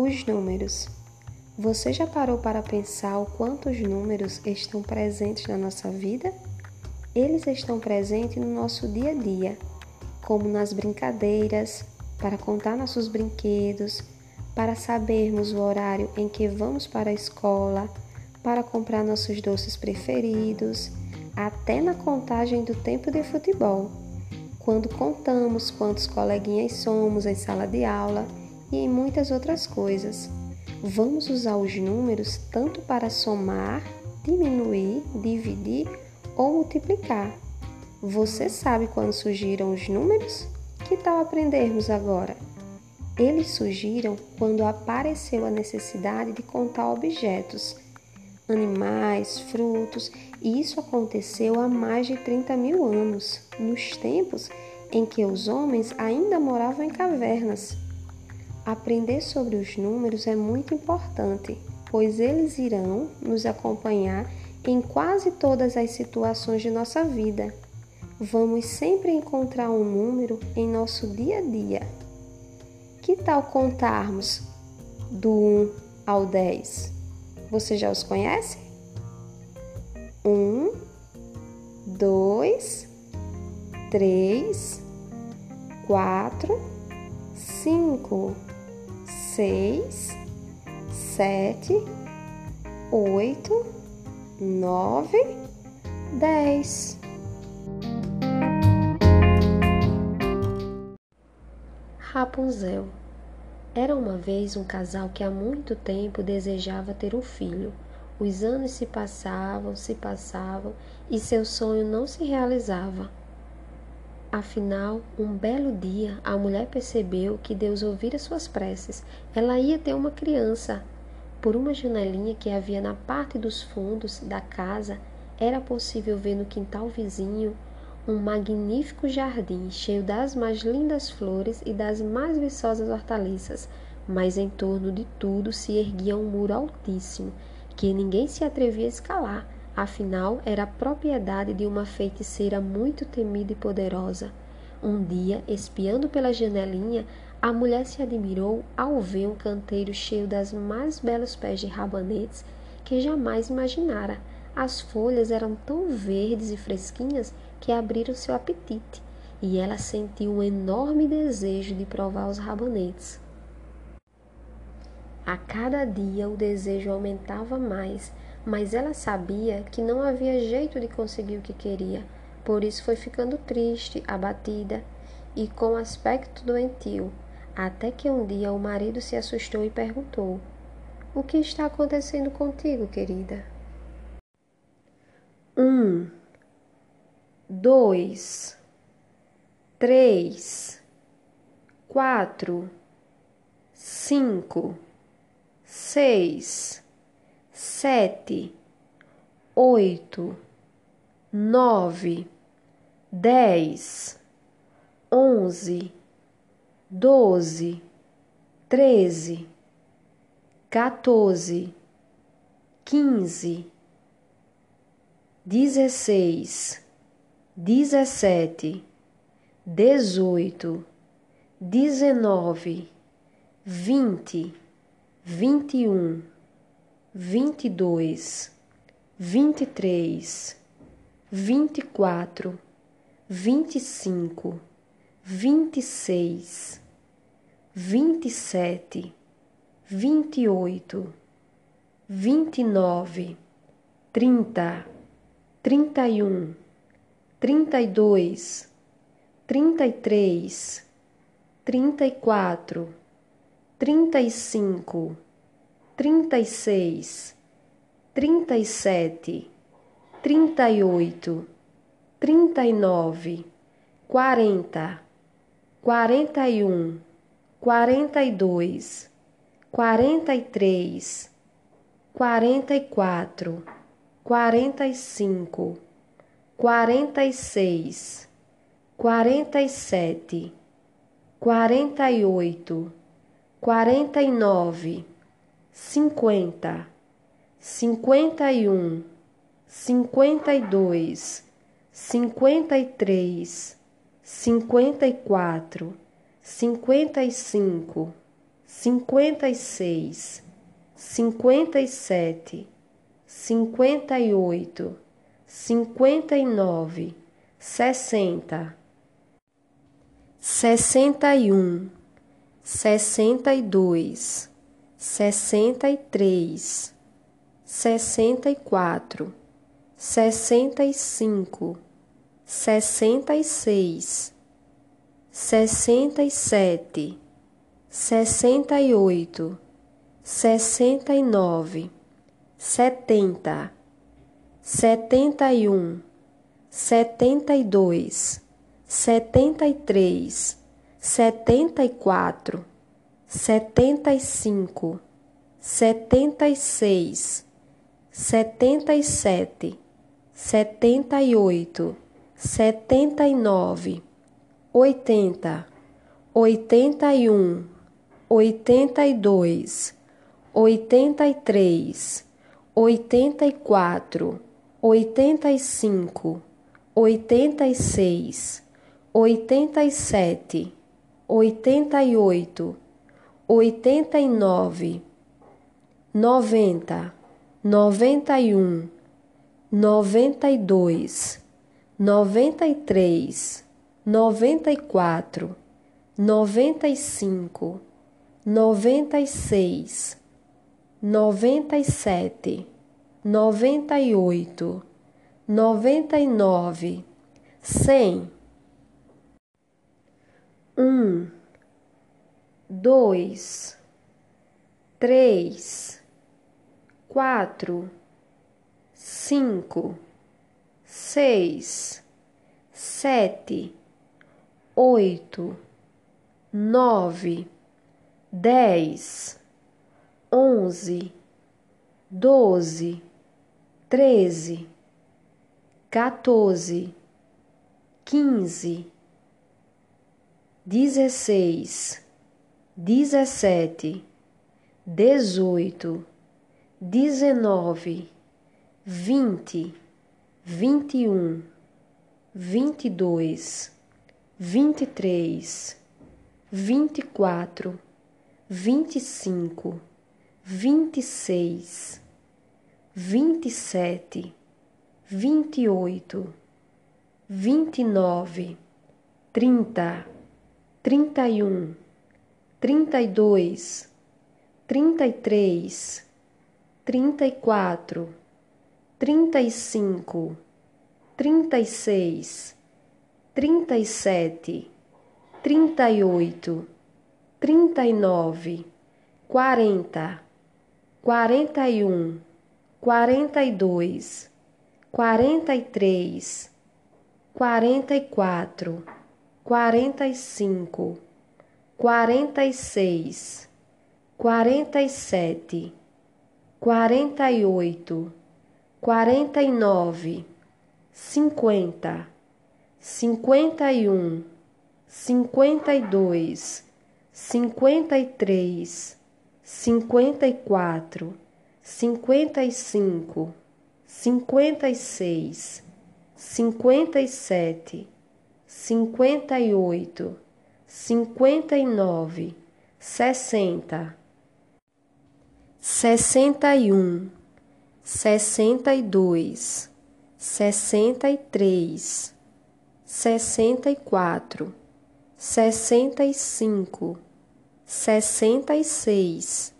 Os números. Você já parou para pensar o quanto os números estão presentes na nossa vida? Eles estão presentes no nosso dia a dia, como nas brincadeiras, para contar nossos brinquedos, para sabermos o horário em que vamos para a escola, para comprar nossos doces preferidos, até na contagem do tempo de futebol, quando contamos quantos coleguinhas somos em sala de aula e em muitas outras coisas. Vamos usar os números tanto para somar, diminuir, dividir ou multiplicar. Você sabe quando surgiram os números? Que tal aprendermos agora? Eles surgiram quando apareceu a necessidade de contar objetos, animais, frutos, e isso aconteceu há mais de 30 mil anos, nos tempos em que os homens ainda moravam em cavernas. Aprender sobre os números é muito importante, pois eles irão nos acompanhar em quase todas as situações de nossa vida. Vamos sempre encontrar um número em nosso dia a dia. Que tal contarmos do 1 ao 10? Você já os conhece? 1, 2, 3, 4, 5 seis, sete, oito, nove, dez. Rapunzel era uma vez um casal que há muito tempo desejava ter um filho. Os anos se passavam, se passavam e seu sonho não se realizava. Afinal, um belo dia, a mulher percebeu que Deus ouvira suas preces. Ela ia ter uma criança. Por uma janelinha que havia na parte dos fundos da casa, era possível ver no quintal vizinho um magnífico jardim cheio das mais lindas flores e das mais viçosas hortaliças, mas em torno de tudo se erguia um muro altíssimo que ninguém se atrevia a escalar Afinal, era propriedade de uma feiticeira muito temida e poderosa. Um dia, espiando pela janelinha, a mulher se admirou ao ver um canteiro cheio das mais belos pés de rabanetes que jamais imaginara. As folhas eram tão verdes e fresquinhas que abriram seu apetite, e ela sentiu um enorme desejo de provar os rabanetes. A cada dia o desejo aumentava mais mas ela sabia que não havia jeito de conseguir o que queria, por isso foi ficando triste, abatida e com aspecto doentio, até que um dia o marido se assustou e perguntou: O que está acontecendo contigo, querida? Um, dois, três, quatro, cinco, seis sete, oito, nove, dez, onze, doze, treze, quatorze, quinze, dezesseis, dezessete, dezoito, dezenove, vinte, vinte e um vinte e dois, vinte e três, vinte e quatro, vinte e cinco, vinte e seis, vinte e sete, vinte e oito, vinte e nove, trinta, trinta e um, trinta e dois, trinta e três, trinta e quatro, trinta e cinco trinta e seis, trinta e sete, trinta e oito, trinta e nove, quarenta, quarenta e um, quarenta e dois, quarenta e três, quarenta e quatro, quarenta e cinco, quarenta e seis, quarenta e sete, quarenta e oito, quarenta e nove cinquenta, cinquenta e um, cinquenta e dois, cinquenta e três, cinquenta e quatro, cinquenta e cinco, cinquenta e seis, cinquenta e sete, cinquenta e oito, cinquenta e nove, sessenta, sessenta e um, sessenta e dois, sessenta e três, sessenta e quatro, sessenta e cinco, sessenta e seis, sessenta e sete sessenta e oito, sessenta e nove, setenta, setenta e um, setenta e dois, setenta e três, setenta e quatro, setenta e cinco, setenta e seis, setenta e sete, setenta e oito, setenta e nove, oitenta, oitenta e um oitenta e dois, oitenta e três, oitenta e quatro, oitenta e cinco, oitenta e seis, oitenta e sete, oitenta e oito, oitenta e nove, noventa, noventa e um, noventa e dois, noventa e três, noventa e quatro, noventa e cinco noventa e seis, noventa e sete, noventa e oito, noventa e nove, cem, um, dois, três, quatro, cinco, seis, sete, oito, nove dez, onze, doze, treze, quatorze, quinze, dezesseis, dezessete, dezoito, dezenove, vinte, vinte e um, vinte e dois, vinte e três, vinte e quatro vinte e cinco, vinte e seis, vinte e sete, vinte e oito, vinte e nove, trinta, trinta e um, trinta e dois, trinta e três, trinta e quatro, trinta e cinco, trinta e seis, trinta e sete, trinta e oito trinta e nove, quarenta, quarenta e um, quarenta e dois, quarenta e três, quarenta e quatro, quarenta e cinco, quarenta e seis, quarenta e sete, quarenta e oito, quarenta e nove, cinquenta, cinquenta e um, cinquenta e dois cinquenta e três, cinquenta e quatro, cinquenta e cinco, cinquenta e seis, cinquenta e sete, cinquenta e oito, cinquenta e nove, sessenta, sessenta e um, sessenta e dois, sessenta e três, sessenta e quatro, sessenta e cinco sessenta e seis,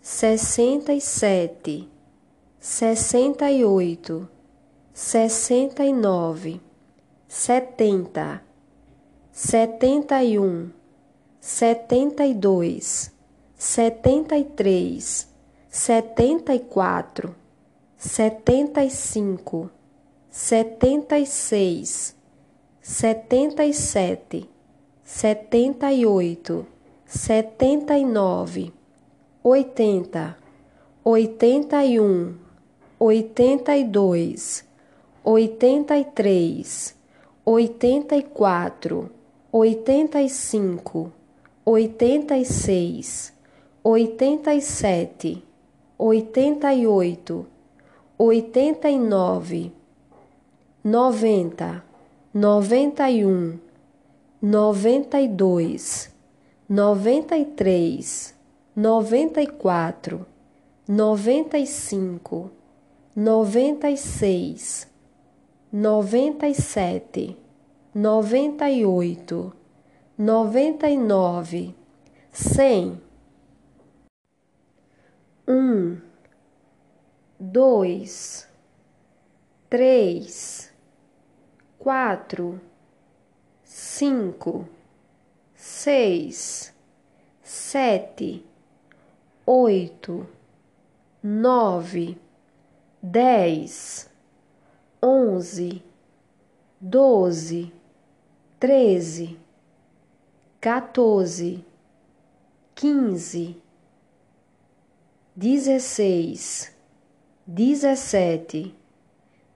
sessenta e sete, sessenta e oito, sessenta e nove, setenta, setenta e um, setenta e dois, setenta e três, setenta e quatro, setenta e cinco, setenta e seis, setenta e sete, setenta e oito setenta e nove, oitenta, oitenta e um, oitenta e dois, oitenta e três, oitenta e quatro, oitenta e cinco, oitenta e seis, oitenta e sete, oitenta e oito, oitenta e nove, noventa, noventa e um, noventa e dois noventa e três, noventa e quatro, noventa e cinco, noventa e seis, noventa e sete, noventa e oito, noventa e nove, cem. Um, dois, três, quatro, cinco seis, sete, oito, nove, dez, onze, doze, treze, quatorze, quinze, dezesseis, dezessete,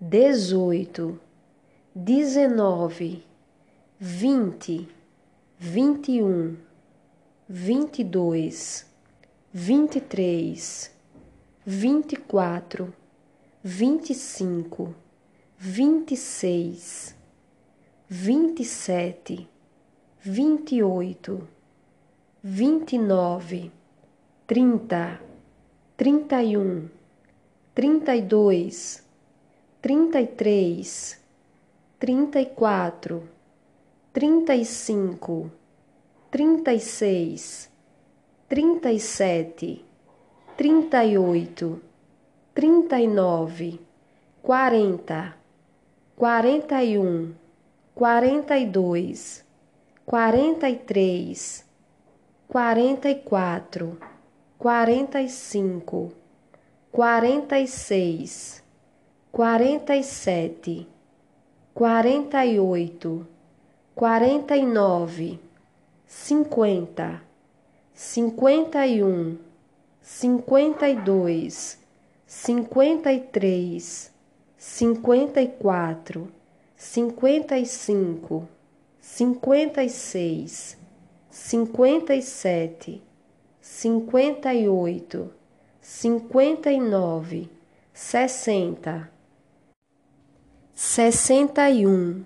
dezoito, dezenove, vinte vinte e um, vinte e dois, vinte e três, vinte e quatro, vinte e cinco, vinte e seis, vinte sete, vinte e oito, vinte e nove, trinta, trinta e um, trinta e dois, trinta e três, trinta e quatro trinta e cinco, trinta e seis, trinta e sete, trinta e oito, trinta e nove, quarenta, quarenta e um, quarenta e dois, quarenta e três, quarenta e quatro, quarenta e cinco, quarenta e seis, quarenta e sete, quarenta e oito quarenta e nove, cinquenta, cinquenta e um, cinquenta e dois, cinquenta e três, cinquenta e quatro, cinquenta e cinco, cinquenta e seis, cinquenta e sete, cinquenta e oito, cinquenta e nove, sessenta, sessenta e um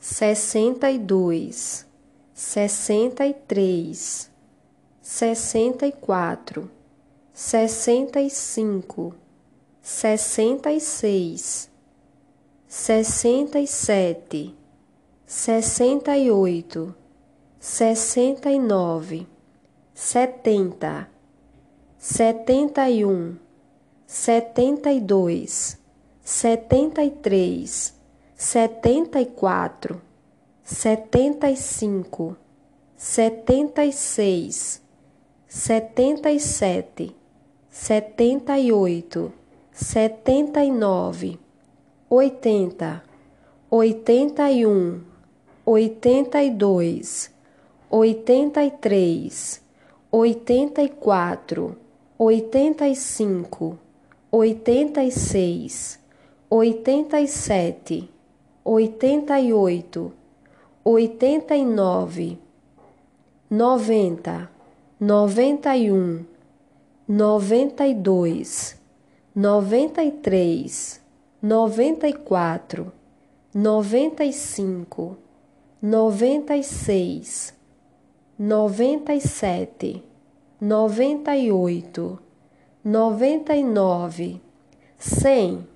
sessenta e dois, sessenta e três, sessenta e quatro, sessenta e cinco, sessenta e seis, sessenta e sete, sessenta e oito, sessenta e nove, setenta, setenta e um, setenta e dois, setenta e três setenta e quatro, setenta e cinco, setenta e seis, setenta e sete, setenta e oito, setenta e nove, oitenta, oitenta e um, oitenta e dois, oitenta e três, oitenta e quatro, oitenta e cinco, oitenta e seis, oitenta e sete oitenta e oito, oitenta e nove, noventa, noventa e um, noventa e dois, noventa e três, noventa e quatro, noventa e cinco, noventa e seis, noventa e sete, noventa e oito, noventa e nove, cem